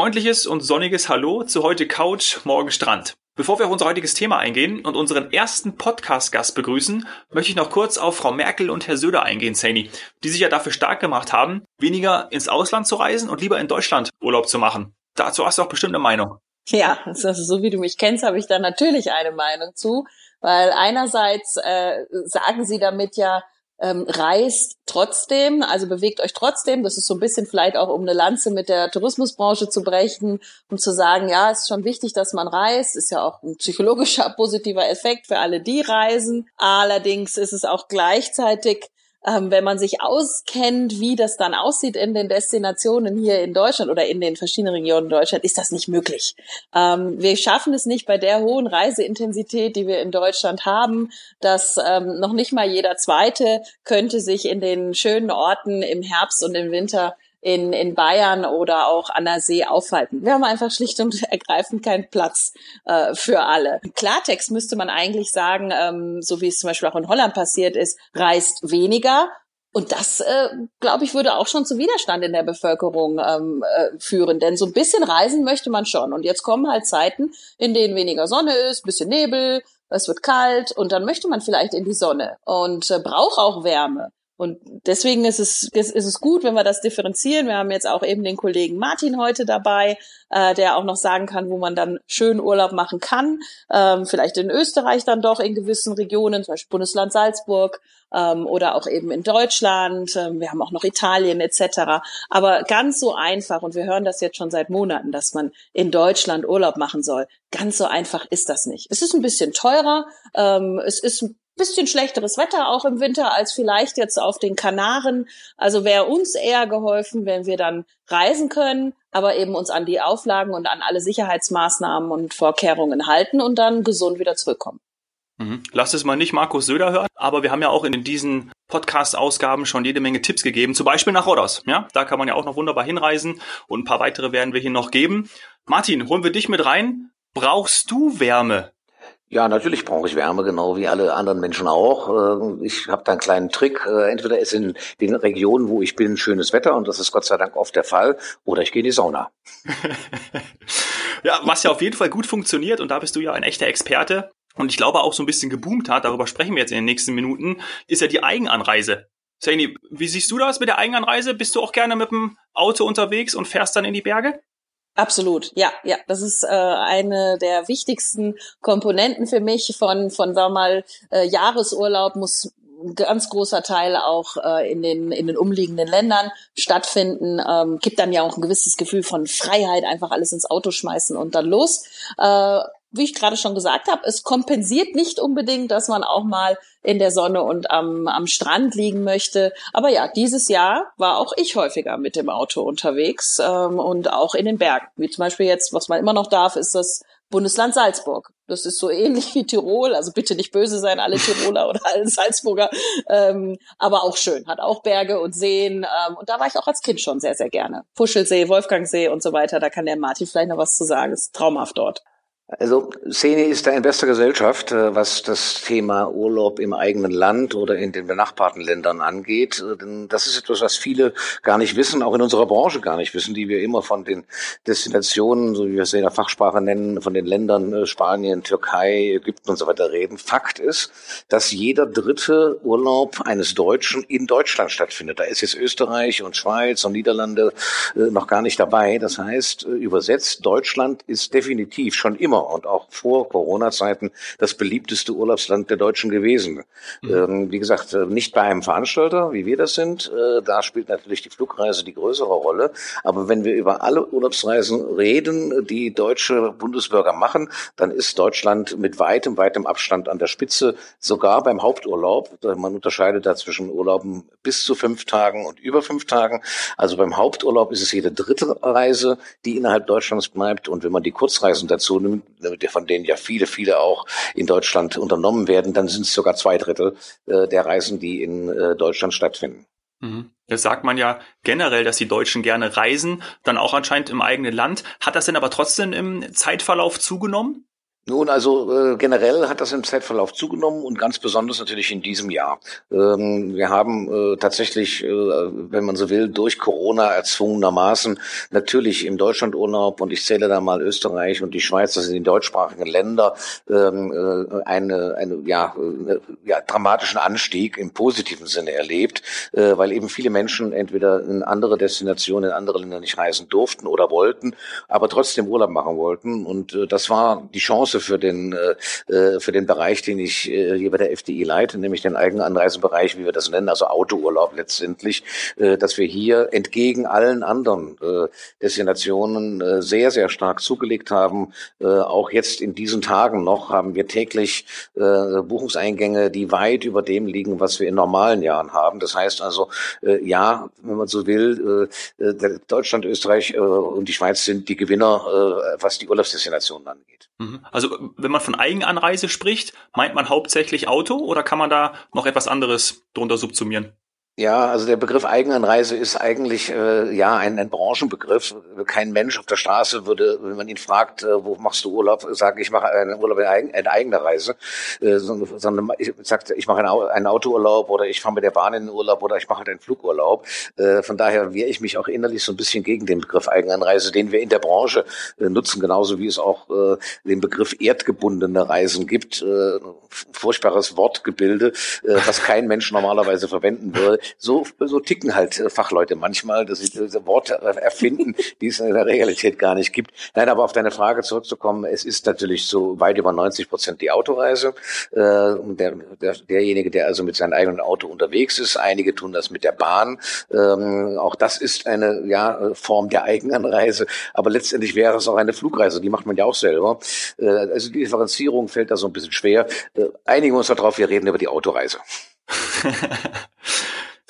Freundliches und sonniges Hallo zu heute Couch, morgen Strand. Bevor wir auf unser heutiges Thema eingehen und unseren ersten Podcast-Gast begrüßen, möchte ich noch kurz auf Frau Merkel und Herr Söder eingehen, Saini, die sich ja dafür stark gemacht haben, weniger ins Ausland zu reisen und lieber in Deutschland Urlaub zu machen. Dazu hast du auch bestimmt eine Meinung. Ja, also so wie du mich kennst, habe ich da natürlich eine Meinung zu, weil einerseits äh, sagen sie damit ja, ähm, reist trotzdem, also bewegt euch trotzdem. Das ist so ein bisschen vielleicht auch, um eine Lanze mit der Tourismusbranche zu brechen, um zu sagen, ja, es ist schon wichtig, dass man reist. Ist ja auch ein psychologischer positiver Effekt für alle, die reisen. Allerdings ist es auch gleichzeitig ähm, wenn man sich auskennt, wie das dann aussieht in den Destinationen hier in Deutschland oder in den verschiedenen Regionen Deutschland, ist das nicht möglich. Ähm, wir schaffen es nicht bei der hohen Reiseintensität, die wir in Deutschland haben, dass ähm, noch nicht mal jeder Zweite könnte sich in den schönen Orten im Herbst und im Winter in, in Bayern oder auch an der See aufhalten. Wir haben einfach schlicht und ergreifend keinen Platz äh, für alle. Klartext müsste man eigentlich sagen, ähm, so wie es zum Beispiel auch in Holland passiert ist, reist weniger, und das, äh, glaube ich, würde auch schon zu Widerstand in der Bevölkerung ähm, äh, führen. Denn so ein bisschen reisen möchte man schon. Und jetzt kommen halt Zeiten, in denen weniger Sonne ist, bisschen Nebel, es wird kalt und dann möchte man vielleicht in die Sonne und äh, braucht auch Wärme. Und deswegen ist es, ist es gut, wenn wir das differenzieren. Wir haben jetzt auch eben den Kollegen Martin heute dabei, äh, der auch noch sagen kann, wo man dann schön Urlaub machen kann. Ähm, vielleicht in Österreich dann doch in gewissen Regionen, zum Beispiel Bundesland Salzburg ähm, oder auch eben in Deutschland. Ähm, wir haben auch noch Italien etc. Aber ganz so einfach, und wir hören das jetzt schon seit Monaten, dass man in Deutschland Urlaub machen soll. Ganz so einfach ist das nicht. Es ist ein bisschen teurer. Ähm, es ist bisschen schlechteres Wetter auch im Winter als vielleicht jetzt auf den Kanaren. Also wäre uns eher geholfen, wenn wir dann reisen können, aber eben uns an die Auflagen und an alle Sicherheitsmaßnahmen und Vorkehrungen halten und dann gesund wieder zurückkommen. Mhm. Lass es mal nicht Markus Söder hören, aber wir haben ja auch in diesen Podcast-Ausgaben schon jede Menge Tipps gegeben, zum Beispiel nach Rodos. Ja, da kann man ja auch noch wunderbar hinreisen und ein paar weitere werden wir hier noch geben. Martin, holen wir dich mit rein. Brauchst du Wärme ja, natürlich brauche ich Wärme, genau wie alle anderen Menschen auch. Äh, ich habe da einen kleinen Trick. Äh, entweder ist in den Regionen, wo ich bin, schönes Wetter und das ist Gott sei Dank oft der Fall, oder ich gehe in die Sauna. ja, was ja auf jeden Fall gut funktioniert und da bist du ja ein echter Experte und ich glaube auch so ein bisschen geboomt hat, darüber sprechen wir jetzt in den nächsten Minuten, ist ja die Eigenanreise. Saini, wie siehst du das mit der Eigenanreise? Bist du auch gerne mit dem Auto unterwegs und fährst dann in die Berge? Absolut, ja, ja. Das ist äh, eine der wichtigsten Komponenten für mich von, von sagen wir mal, äh, Jahresurlaub muss ein ganz großer Teil auch äh, in den in den umliegenden Ländern stattfinden. Ähm, gibt dann ja auch ein gewisses Gefühl von Freiheit, einfach alles ins Auto schmeißen und dann los. Äh, wie ich gerade schon gesagt habe, es kompensiert nicht unbedingt, dass man auch mal in der Sonne und am, am Strand liegen möchte. Aber ja, dieses Jahr war auch ich häufiger mit dem Auto unterwegs ähm, und auch in den Bergen. Wie zum Beispiel jetzt, was man immer noch darf, ist das Bundesland Salzburg. Das ist so ähnlich wie Tirol, also bitte nicht böse sein, alle Tiroler oder alle Salzburger, ähm, aber auch schön, hat auch Berge und Seen. Ähm, und da war ich auch als Kind schon sehr, sehr gerne. Puschelsee, Wolfgangsee und so weiter, da kann der Martin vielleicht noch was zu sagen. Ist traumhaft dort. Also Szene ist da in bester Gesellschaft, äh, was das Thema Urlaub im eigenen Land oder in den benachbarten Ländern angeht. Äh, denn das ist etwas, was viele gar nicht wissen, auch in unserer Branche gar nicht wissen, die wir immer von den Destinationen, so wie wir es in der Fachsprache nennen, von den Ländern äh, Spanien, Türkei, Ägypten und so weiter reden. Fakt ist, dass jeder dritte Urlaub eines Deutschen in Deutschland stattfindet. Da ist jetzt Österreich und Schweiz und Niederlande noch gar nicht dabei. Das heißt, übersetzt, Deutschland ist definitiv schon immer und auch vor Corona-Zeiten das beliebteste Urlaubsland der Deutschen gewesen. Mhm. Ähm, wie gesagt, äh, nicht bei einem Veranstalter, wie wir das sind. Äh, da spielt natürlich die Flugreise die größere Rolle. Aber wenn wir über alle Urlaubsreisen reden, die deutsche Bundesbürger machen, dann ist Deutschland mit weitem, weitem Abstand an der Spitze, sogar beim Haupturlaub. Man unterscheidet da zwischen Urlauben bis zu fünf Tagen und über fünf Tagen. Also beim Haupturlaub ist es jede dritte Reise, die innerhalb Deutschlands bleibt. Und wenn man die Kurzreisen dazu nimmt, von denen ja viele, viele auch in Deutschland unternommen werden, dann sind es sogar zwei Drittel äh, der Reisen, die in äh, Deutschland stattfinden. Mhm. Das sagt man ja generell, dass die Deutschen gerne reisen, dann auch anscheinend im eigenen Land. Hat das denn aber trotzdem im Zeitverlauf zugenommen? Nun, also äh, generell hat das im Zeitverlauf zugenommen und ganz besonders natürlich in diesem Jahr. Ähm, wir haben äh, tatsächlich, äh, wenn man so will, durch Corona erzwungenermaßen natürlich im Deutschlandurlaub und ich zähle da mal Österreich und die Schweiz, das sind die deutschsprachigen Länder, ähm, äh, eine, eine ja, äh, ja, dramatischen Anstieg im positiven Sinne erlebt, äh, weil eben viele Menschen entweder in andere Destinationen, in andere Länder nicht reisen durften oder wollten, aber trotzdem Urlaub machen wollten und äh, das war die Chance für den, äh, äh, für den Bereich, den ich äh, hier bei der FDI leite, nämlich den Eigenanreisebereich, wie wir das nennen, also Autourlaub letztendlich, äh, dass wir hier entgegen allen anderen äh, Destinationen äh, sehr, sehr stark zugelegt haben. Äh, auch jetzt in diesen Tagen noch haben wir täglich äh, Buchungseingänge, die weit über dem liegen, was wir in normalen Jahren haben. Das heißt also, äh, ja, wenn man so will, äh, äh Deutschland, Österreich äh, und die Schweiz sind die Gewinner, äh, was die Urlaubsdestinationen angeht. Mhm. Also wenn man von Eigenanreise spricht, meint man hauptsächlich Auto oder kann man da noch etwas anderes drunter subsumieren? Ja, also der Begriff Eigenanreise ist eigentlich äh, ja ein, ein Branchenbegriff. Kein Mensch auf der Straße würde, wenn man ihn fragt, äh, wo machst du Urlaub, sagen, ich mache einen Urlaub in, eigen, in eigener Reise, äh, sondern ich sage, ich mache einen, Autourlaub oder ich fahre mit der Bahn in den Urlaub oder ich mache halt einen Flugurlaub. Äh, von daher wehre ich mich auch innerlich so ein bisschen gegen den Begriff Eigenanreise, den wir in der Branche äh, nutzen, genauso wie es auch äh, den Begriff erdgebundene Reisen gibt. Äh, furchtbares Wortgebilde, äh, was kein Mensch normalerweise verwenden würde so, so ticken halt äh, Fachleute manchmal, dass sie diese Worte erfinden, die es in der Realität gar nicht gibt. Nein, aber auf deine Frage zurückzukommen, es ist natürlich so weit über 90 Prozent die Autoreise. Äh, der, der, derjenige, der also mit seinem eigenen Auto unterwegs ist, einige tun das mit der Bahn. Ähm, auch das ist eine ja, Form der Eigenanreise, aber letztendlich wäre es auch eine Flugreise, die macht man ja auch selber. Äh, also die Differenzierung fällt da so ein bisschen schwer. Äh, einigen wir uns darauf, wir reden über die Autoreise.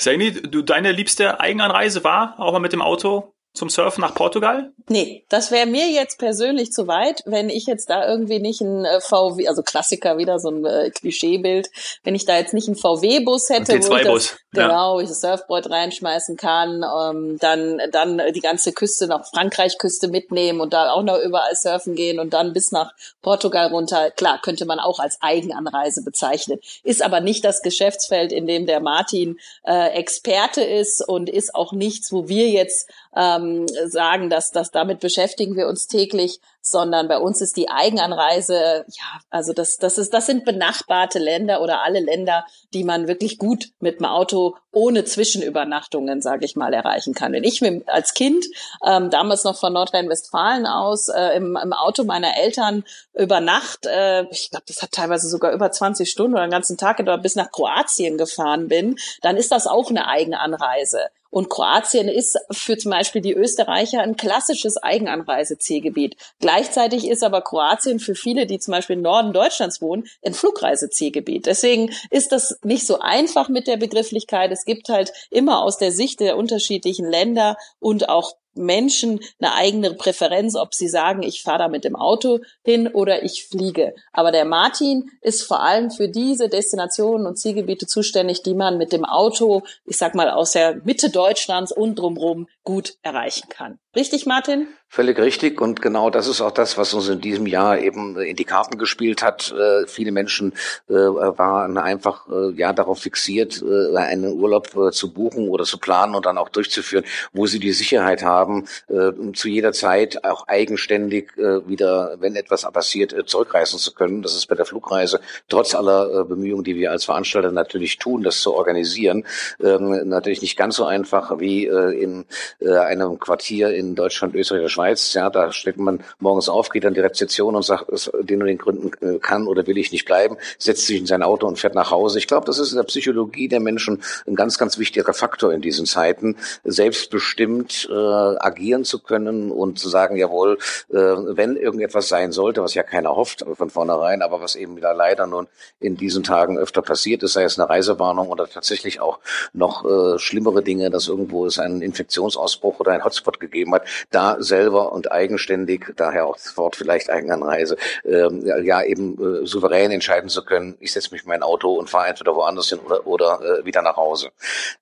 Saini, du, deine liebste Eigenanreise war auch mal mit dem Auto zum Surfen nach Portugal? Nee, das wäre mir jetzt persönlich zu weit, wenn ich jetzt da irgendwie nicht ein äh, VW, also Klassiker wieder so ein äh, Klischeebild, wenn ich da jetzt nicht einen VW-Bus hätte, wo ich das, genau, ja. ich das Surfboard reinschmeißen kann, ähm, dann dann die ganze Küste nach Frankreich-Küste mitnehmen und da auch noch überall surfen gehen und dann bis nach Portugal runter. Klar, könnte man auch als Eigenanreise bezeichnen, ist aber nicht das Geschäftsfeld, in dem der Martin äh, Experte ist und ist auch nichts, wo wir jetzt ähm, sagen, dass, dass damit beschäftigen wir uns täglich sondern bei uns ist die Eigenanreise, ja, also das, das ist, das sind benachbarte Länder oder alle Länder, die man wirklich gut mit dem Auto ohne Zwischenübernachtungen, sage ich mal, erreichen kann. Wenn ich mir als Kind ähm, damals noch von Nordrhein-Westfalen aus äh, im, im Auto meiner Eltern über Nacht, äh, ich glaube, das hat teilweise sogar über 20 Stunden oder einen ganzen Tag gedauert, bis nach Kroatien gefahren bin, dann ist das auch eine Eigenanreise. Und Kroatien ist für zum Beispiel die Österreicher ein klassisches Eigenanreisezielgebiet. Gleichzeitig ist aber Kroatien für viele, die zum Beispiel im Norden Deutschlands wohnen, ein Flugreisezielgebiet. Deswegen ist das nicht so einfach mit der Begrifflichkeit. Es gibt halt immer aus der Sicht der unterschiedlichen Länder und auch Menschen eine eigene Präferenz, ob sie sagen, ich fahre da mit dem Auto hin oder ich fliege. Aber der Martin ist vor allem für diese Destinationen und Zielgebiete zuständig, die man mit dem Auto, ich sag mal, aus der Mitte Deutschlands und drumherum gut erreichen kann. Richtig, Martin? Völlig richtig und genau das ist auch das, was uns in diesem Jahr eben in die Karten gespielt hat. Äh, viele Menschen äh, waren einfach äh, ja darauf fixiert, äh, einen Urlaub äh, zu buchen oder zu planen und dann auch durchzuführen, wo sie die Sicherheit haben, äh, zu jeder Zeit auch eigenständig wieder, wenn etwas passiert, zurückreisen zu können. Das ist bei der Flugreise trotz aller Bemühungen, die wir als Veranstalter natürlich tun, das zu organisieren, ähm, natürlich nicht ganz so einfach wie in einem Quartier in Deutschland, Österreich oder Schweiz. Ja, da steht man morgens auf, geht an die Rezeption und sagt, den und den Gründen äh, kann oder will ich nicht bleiben, setzt sich in sein Auto und fährt nach Hause. Ich glaube, das ist in der Psychologie der Menschen ein ganz, ganz wichtiger Faktor in diesen Zeiten, selbstbestimmt äh, agieren zu können und zu sagen, jawohl, äh, wenn irgendetwas sein sollte, was ja keiner hofft von vornherein, aber was eben wieder leider nun in diesen Tagen öfter passiert ist, sei es eine Reisewarnung oder tatsächlich auch noch äh, schlimmere Dinge, dass irgendwo es einen Infektionsausbruch oder ein Hotspot gegeben hat, da selber und eigenständig, daher auch das Wort vielleicht Eigenanreise, ähm, ja eben äh, souverän entscheiden zu können, ich setze mich in mein Auto und fahre entweder woanders hin oder, oder äh, wieder nach Hause.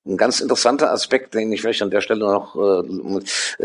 Ein ganz interessanter Aspekt, den ich vielleicht an der Stelle noch äh,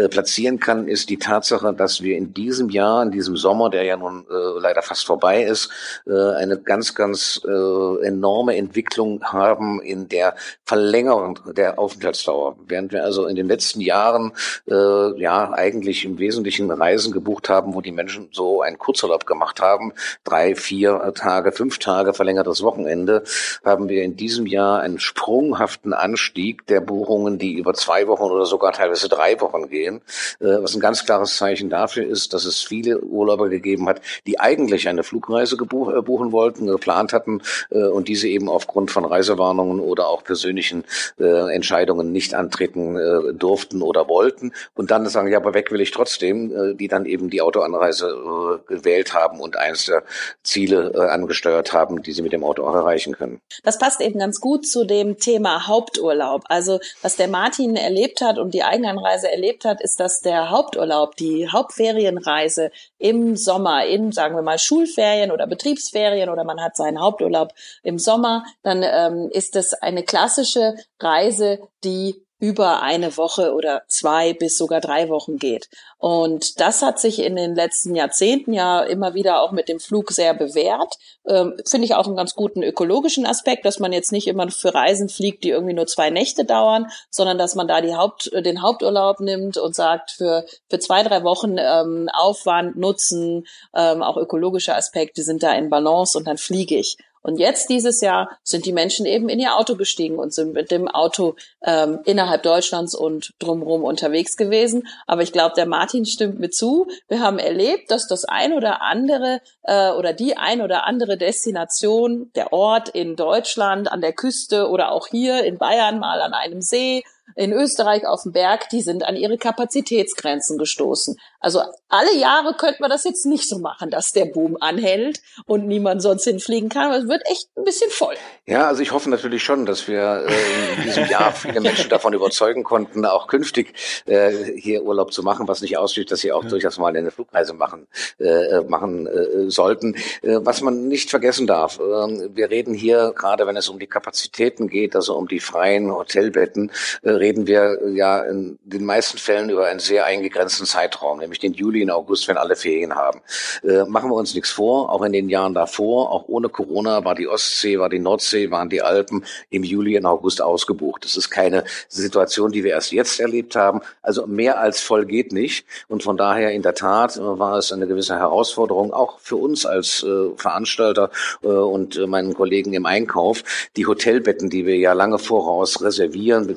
platzieren kann, ist die Tatsache, dass wir in diesem Jahr, in diesem Sommer, der ja nun äh, leider fast vorbei ist, äh, eine ganz, ganz äh, enorme Entwicklung haben in der Verlängerung der Aufenthaltsdauer. Während wir also in den letzten Jahren äh, ja eigentlich im Wesentlichen Reisen gebucht haben, wo die Menschen so einen Kurzurlaub gemacht haben, drei, vier Tage, fünf Tage verlängertes Wochenende, haben wir in diesem Jahr einen sprunghaften Anstieg der Buchungen, die über zwei Wochen oder sogar teilweise drei Wochen gehen, äh, was ein ganz klares Zeichen dafür ist, dass es viele Urlauber gegeben hat, die eigentlich eine Flugreise äh, buchen wollten, geplant hatten äh, und diese eben aufgrund von Reisewarnungen oder auch persönlichen Entscheidungen nicht antreten durften oder wollten und dann sagen, ja, aber weg will ich trotzdem, die dann eben die Autoanreise äh, gewählt haben und eines der Ziele angesteuert haben, die sie mit dem Auto auch erreichen können. Das passt eben ganz gut zu dem Thema Haupturlaub. Also was der Martin erlebt hat und die Eigenanreise erlebt hat, ist, dass der Haupturlaub, die Hauptferienreise im Sommer, in, sagen wir mal, Schulferien oder Betriebsferien oder man hat seinen Haupturlaub im Sommer, dann ähm, ist es eine klassische Reise, die über eine Woche oder zwei bis sogar drei Wochen geht. Und das hat sich in den letzten Jahrzehnten ja immer wieder auch mit dem Flug sehr bewährt. Ähm, Finde ich auch einen ganz guten ökologischen Aspekt, dass man jetzt nicht immer für Reisen fliegt, die irgendwie nur zwei Nächte dauern, sondern dass man da die Haupt, den Haupturlaub nimmt und sagt, für, für zwei, drei Wochen ähm, Aufwand, Nutzen, ähm, auch ökologische Aspekte sind da in Balance und dann fliege ich. Und jetzt dieses Jahr sind die Menschen eben in ihr Auto gestiegen und sind mit dem Auto ähm, innerhalb Deutschlands und drumherum unterwegs gewesen. Aber ich glaube, der Martin stimmt mir zu. Wir haben erlebt, dass das ein oder andere äh, oder die ein oder andere Destination, der Ort in Deutschland, an der Küste oder auch hier in Bayern mal an einem See in Österreich auf dem Berg, die sind an ihre Kapazitätsgrenzen gestoßen. Also alle Jahre könnte man das jetzt nicht so machen, dass der Boom anhält und niemand sonst hinfliegen kann. Aber es wird echt ein bisschen voll. Ja, also ich hoffe natürlich schon, dass wir äh, in diesem Jahr viele Menschen davon überzeugen konnten, auch künftig äh, hier Urlaub zu machen, was nicht ausschließt, dass sie auch ja. durchaus mal eine Flugreise machen äh, machen äh, sollten. Äh, was man nicht vergessen darf, äh, wir reden hier gerade, wenn es um die Kapazitäten geht, also um die freien Hotelbetten, äh, reden wir ja in den meisten Fällen über einen sehr eingegrenzten Zeitraum, nämlich den Juli und August, wenn alle Ferien haben. Äh, machen wir uns nichts vor, auch in den Jahren davor, auch ohne Corona war die Ostsee, war die Nordsee, waren die Alpen im Juli und August ausgebucht. Das ist keine Situation, die wir erst jetzt erlebt haben. Also mehr als voll geht nicht. Und von daher in der Tat äh, war es eine gewisse Herausforderung, auch für uns als äh, Veranstalter äh, und äh, meinen Kollegen im Einkauf, die Hotelbetten, die wir ja lange voraus reservieren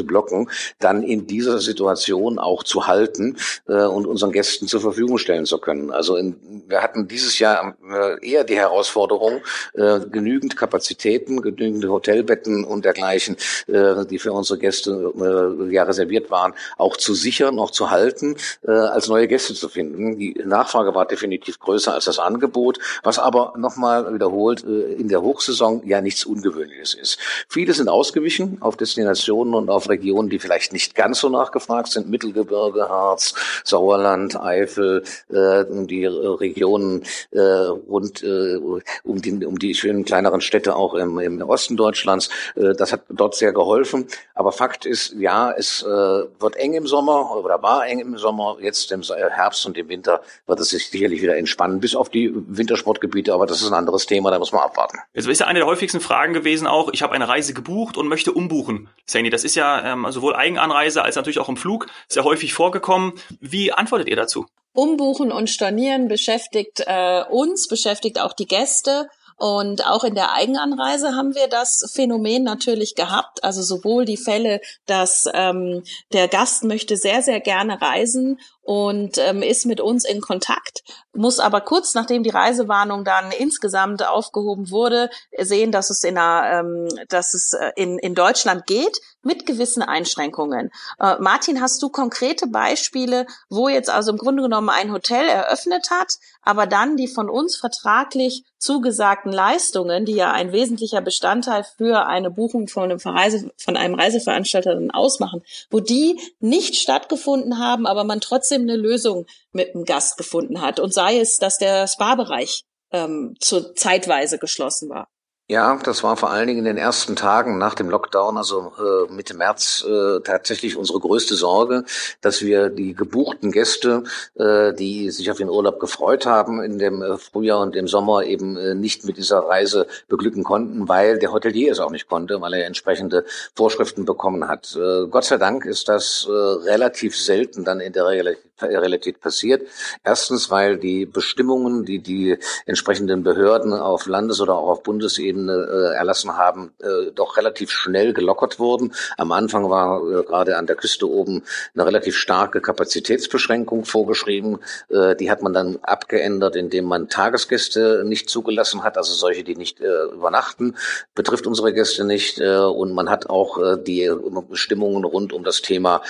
bzw. blocken, dann in dieser Situation auch zu halten äh, und unseren Gästen zur Verfügung stellen zu können. Also in, wir hatten dieses Jahr äh, eher die Herausforderung, äh, genügend Kapazitäten, genügend Hotelbetten und dergleichen, äh, die für unsere Gäste äh, ja reserviert waren, auch zu sichern, auch zu halten, äh, als neue Gäste zu finden. Die Nachfrage war definitiv größer als das Angebot, was aber nochmal wiederholt äh, in der Hochsaison ja nichts Ungewöhnliches ist. Viele sind ausgewichen auf Destinationen und auf Regionen, die vielleicht nicht ganz so nachgefragt sind, Mittelgebirge, Harz, Sauerland, Eifel, äh, die Regionen äh, rund äh, um, die, um die schönen kleineren Städte auch im, im Osten Deutschlands. Äh, das hat dort sehr geholfen. Aber Fakt ist, ja, es äh, wird eng im Sommer oder war eng im Sommer. Jetzt im Herbst und im Winter wird es sich sicherlich wieder entspannen, bis auf die Wintersportgebiete. Aber das ist ein anderes Thema, da muss man abwarten. Jetzt ist ja eine der häufigsten Fragen gewesen auch, ich habe eine Reise gebucht und möchte umbuchen. Sandy, das ist ja ähm, sowohl Eigenanreise als natürlich auch im Flug sehr häufig vorgekommen. Wie antwortet ihr dazu? Umbuchen und Stornieren beschäftigt äh, uns, beschäftigt auch die Gäste. Und auch in der Eigenanreise haben wir das Phänomen natürlich gehabt. Also sowohl die Fälle, dass ähm, der Gast möchte sehr, sehr gerne reisen und ähm, ist mit uns in Kontakt, muss aber kurz nachdem die Reisewarnung dann insgesamt aufgehoben wurde, sehen, dass es in, einer, ähm, dass es äh, in, in Deutschland geht mit gewissen Einschränkungen. Äh, Martin, hast du konkrete Beispiele, wo jetzt also im Grunde genommen ein Hotel eröffnet hat, aber dann die von uns vertraglich zugesagten Leistungen, die ja ein wesentlicher Bestandteil für eine Buchung von einem, Verreise, von einem Reiseveranstalter dann ausmachen, wo die nicht stattgefunden haben, aber man trotzdem trotzdem eine Lösung mit dem Gast gefunden hat. Und sei es, dass der Spa-Bereich ähm, zu zeitweise geschlossen war. Ja, das war vor allen Dingen in den ersten Tagen nach dem Lockdown, also äh, Mitte März, äh, tatsächlich unsere größte Sorge, dass wir die gebuchten Gäste, äh, die sich auf den Urlaub gefreut haben in dem äh, Frühjahr und im Sommer eben äh, nicht mit dieser Reise beglücken konnten, weil der Hotelier es auch nicht konnte, weil er entsprechende Vorschriften bekommen hat. Äh, Gott sei Dank ist das äh, relativ selten dann in der Realität Realität passiert. Erstens, weil die Bestimmungen, die die entsprechenden Behörden auf Landes- oder auch auf Bundesebene äh, erlassen haben, äh, doch relativ schnell gelockert wurden. Am Anfang war äh, gerade an der Küste oben eine relativ starke Kapazitätsbeschränkung vorgeschrieben. Äh, die hat man dann abgeändert, indem man Tagesgäste nicht zugelassen hat, also solche, die nicht äh, übernachten, betrifft unsere Gäste nicht. Äh, und man hat auch die Bestimmungen rund um das Thema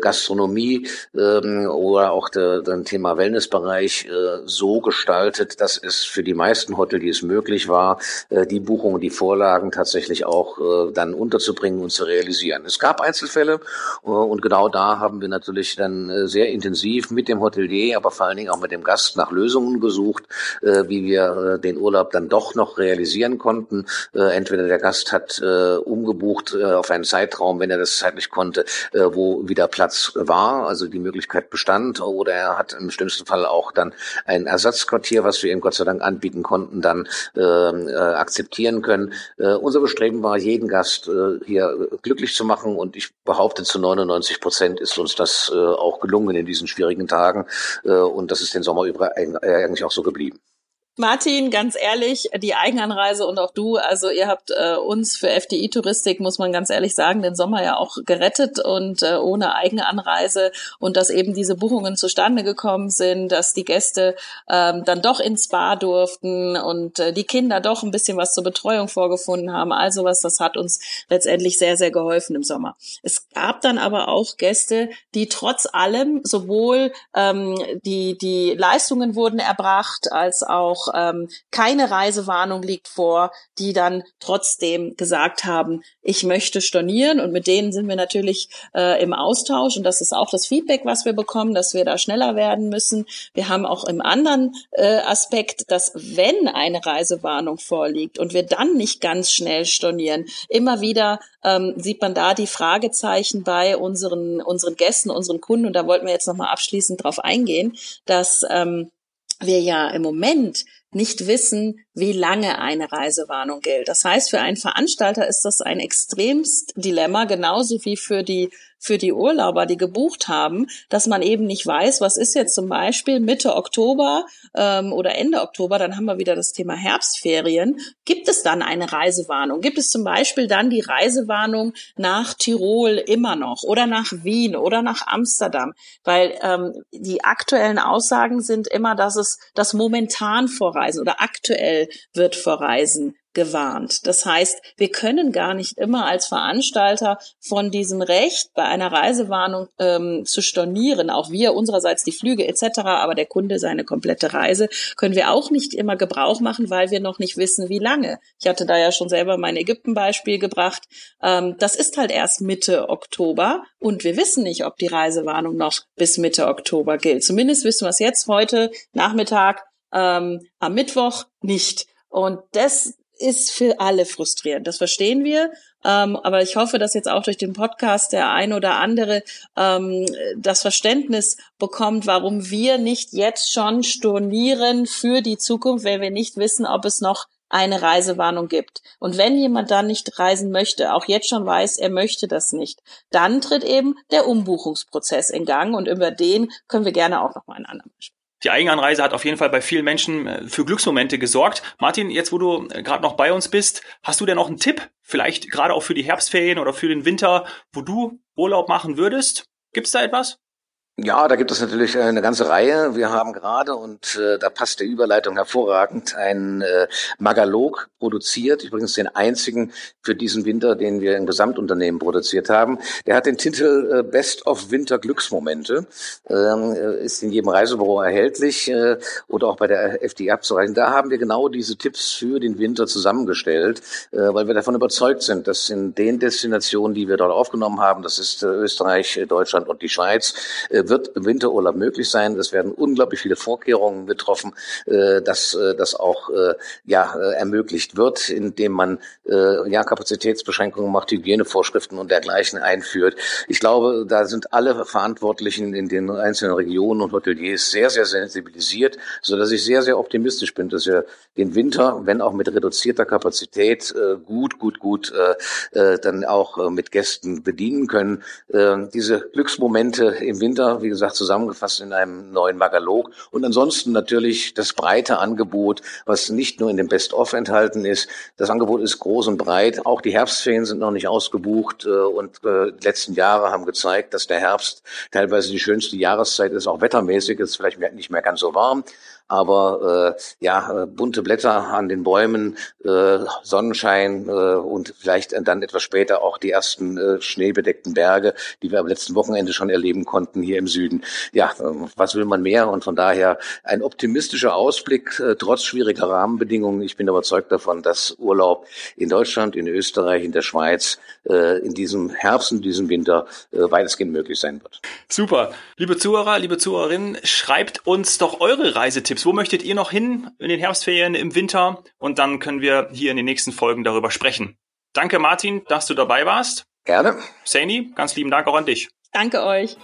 Gastronomie ähm, oder auch der, das Thema Wellnessbereich äh, so gestaltet, dass es für die meisten Hoteliers möglich war, äh, die Buchungen, die Vorlagen tatsächlich auch äh, dann unterzubringen und zu realisieren. Es gab Einzelfälle äh, und genau da haben wir natürlich dann äh, sehr intensiv mit dem Hotelier, aber vor allen Dingen auch mit dem Gast nach Lösungen gesucht, äh, wie wir äh, den Urlaub dann doch noch realisieren konnten. Äh, entweder der Gast hat äh, umgebucht äh, auf einen Zeitraum, wenn er das zeitlich konnte, äh, wo wieder Platz war, also die Möglichkeit bestand Land oder er hat im schlimmsten Fall auch dann ein Ersatzquartier, was wir ihm Gott sei Dank anbieten konnten, dann ähm, äh, akzeptieren können. Äh, unser Bestreben war, jeden Gast äh, hier glücklich zu machen und ich behaupte, zu 99 Prozent ist uns das äh, auch gelungen in diesen schwierigen Tagen äh, und das ist den Sommer über eigentlich auch so geblieben. Martin, ganz ehrlich, die Eigenanreise und auch du, also ihr habt äh, uns für FDI-Touristik, muss man ganz ehrlich sagen, den Sommer ja auch gerettet und äh, ohne Eigenanreise und dass eben diese Buchungen zustande gekommen sind, dass die Gäste ähm, dann doch ins Spa durften und äh, die Kinder doch ein bisschen was zur Betreuung vorgefunden haben. Also was, das hat uns letztendlich sehr, sehr geholfen im Sommer. Es gab dann aber auch Gäste, die trotz allem sowohl ähm, die, die Leistungen wurden erbracht, als auch ähm, keine Reisewarnung liegt vor, die dann trotzdem gesagt haben, ich möchte stornieren. Und mit denen sind wir natürlich äh, im Austausch. Und das ist auch das Feedback, was wir bekommen, dass wir da schneller werden müssen. Wir haben auch im anderen äh, Aspekt, dass wenn eine Reisewarnung vorliegt und wir dann nicht ganz schnell stornieren, immer wieder ähm, sieht man da die Fragezeichen bei unseren unseren Gästen, unseren Kunden. Und da wollten wir jetzt noch mal abschließend drauf eingehen, dass ähm, wir ja im Moment nicht wissen, wie lange eine Reisewarnung gilt. Das heißt, für einen Veranstalter ist das ein extremst Dilemma, genauso wie für die für die Urlauber, die gebucht haben, dass man eben nicht weiß, was ist jetzt zum Beispiel Mitte Oktober ähm, oder Ende Oktober, dann haben wir wieder das Thema Herbstferien. Gibt es dann eine Reisewarnung? Gibt es zum Beispiel dann die Reisewarnung nach Tirol immer noch oder nach Wien oder nach Amsterdam? Weil ähm, die aktuellen Aussagen sind immer, dass es das momentan vor Reisen oder aktuell wird vor Reisen gewarnt. Das heißt, wir können gar nicht immer als Veranstalter von diesem Recht bei einer Reisewarnung ähm, zu stornieren, auch wir unsererseits die Flüge etc., aber der Kunde seine komplette Reise, können wir auch nicht immer Gebrauch machen, weil wir noch nicht wissen, wie lange. Ich hatte da ja schon selber mein Ägypten-Beispiel gebracht. Ähm, das ist halt erst Mitte Oktober und wir wissen nicht, ob die Reisewarnung noch bis Mitte Oktober gilt. Zumindest wissen wir es jetzt heute Nachmittag ähm, am Mittwoch nicht. Und das ist für alle frustrierend. Das verstehen wir. Ähm, aber ich hoffe, dass jetzt auch durch den Podcast der ein oder andere ähm, das Verständnis bekommt, warum wir nicht jetzt schon stornieren für die Zukunft, wenn wir nicht wissen, ob es noch eine Reisewarnung gibt. Und wenn jemand dann nicht reisen möchte, auch jetzt schon weiß, er möchte das nicht, dann tritt eben der Umbuchungsprozess in Gang und über den können wir gerne auch noch mal einen anderen sprechen. Die Eigenanreise hat auf jeden Fall bei vielen Menschen äh, für Glücksmomente gesorgt. Martin, jetzt wo du äh, gerade noch bei uns bist, hast du denn noch einen Tipp, vielleicht gerade auch für die Herbstferien oder für den Winter, wo du Urlaub machen würdest? Gibt's da etwas? Ja, da gibt es natürlich äh, eine ganze Reihe. Wir haben gerade, und äh, da passt die Überleitung hervorragend, einen äh, Magalog produziert, übrigens den einzigen für diesen Winter, den wir im Gesamtunternehmen produziert haben. Der hat den Titel äh, Best of Winter Glücksmomente, ähm, äh, ist in jedem Reisebüro erhältlich äh, oder auch bei der FDI abzureichen. Da haben wir genau diese Tipps für den Winter zusammengestellt, äh, weil wir davon überzeugt sind, dass in den Destinationen, die wir dort aufgenommen haben, das ist äh, Österreich, Deutschland und die Schweiz, äh, wird im Winterurlaub möglich sein. Es werden unglaublich viele Vorkehrungen getroffen, äh, dass äh, das auch äh, ja ermöglicht wird, indem man ja Kapazitätsbeschränkungen macht, Hygienevorschriften und dergleichen einführt. Ich glaube, da sind alle Verantwortlichen in den einzelnen Regionen und Hoteliers sehr, sehr sensibilisiert, so dass ich sehr, sehr optimistisch bin, dass wir den Winter, wenn auch mit reduzierter Kapazität, gut, gut, gut dann auch mit Gästen bedienen können. Diese Glücksmomente im Winter, wie gesagt, zusammengefasst in einem neuen Magalog und ansonsten natürlich das breite Angebot, was nicht nur in dem Best-of enthalten ist. Das Angebot ist groß und breit. Auch die Herbstferien sind noch nicht ausgebucht äh, und äh, die letzten Jahre haben gezeigt, dass der Herbst teilweise die schönste Jahreszeit ist, auch wettermäßig. Es ist vielleicht nicht mehr ganz so warm, aber äh, ja, äh, bunte Blätter an den Bäumen, äh, Sonnenschein äh, und vielleicht dann etwas später auch die ersten äh, schneebedeckten Berge, die wir am letzten Wochenende schon erleben konnten hier im Süden. Ja, äh, was will man mehr? Und von daher ein optimistischer Ausblick, äh, trotz schwieriger Rahmenbedingungen. Ich bin überzeugt davon, dass Urlaub in Deutschland, in Österreich, in der Schweiz äh, in diesem Herbst und diesem Winter äh, weitestgehend möglich sein wird. Super. Liebe Zuhörer, liebe Zuhörerinnen, schreibt uns doch eure Reisetipps Tipps. Wo möchtet ihr noch hin in den Herbstferien, im Winter? Und dann können wir hier in den nächsten Folgen darüber sprechen. Danke, Martin, dass du dabei warst. Gerne. Saini, ganz lieben Dank auch an dich. Danke euch.